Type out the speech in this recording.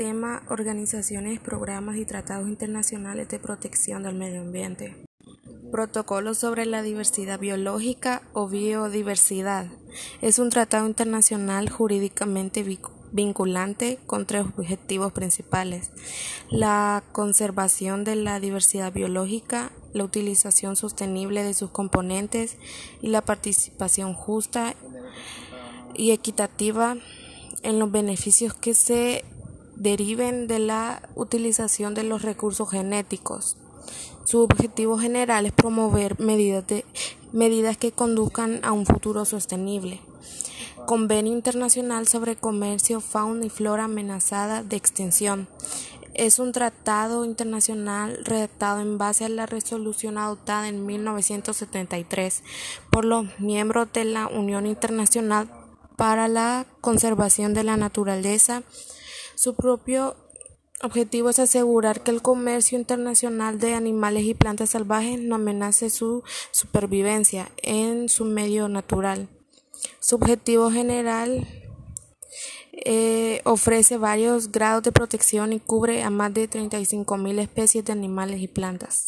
tema organizaciones, programas y tratados internacionales de protección del medio ambiente. Protocolo sobre la diversidad biológica o biodiversidad. Es un tratado internacional jurídicamente vinculante con tres objetivos principales. La conservación de la diversidad biológica, la utilización sostenible de sus componentes y la participación justa y equitativa en los beneficios que se deriven de la utilización de los recursos genéticos. Su objetivo general es promover medidas, de, medidas que conduzcan a un futuro sostenible. Convenio Internacional sobre Comercio, Fauna y Flora Amenazada de Extinción. Es un tratado internacional redactado en base a la resolución adoptada en 1973 por los miembros de la Unión Internacional para la Conservación de la Naturaleza. Su propio objetivo es asegurar que el comercio internacional de animales y plantas salvajes no amenace su supervivencia en su medio natural. Su objetivo general eh, ofrece varios grados de protección y cubre a más de 35.000 especies de animales y plantas.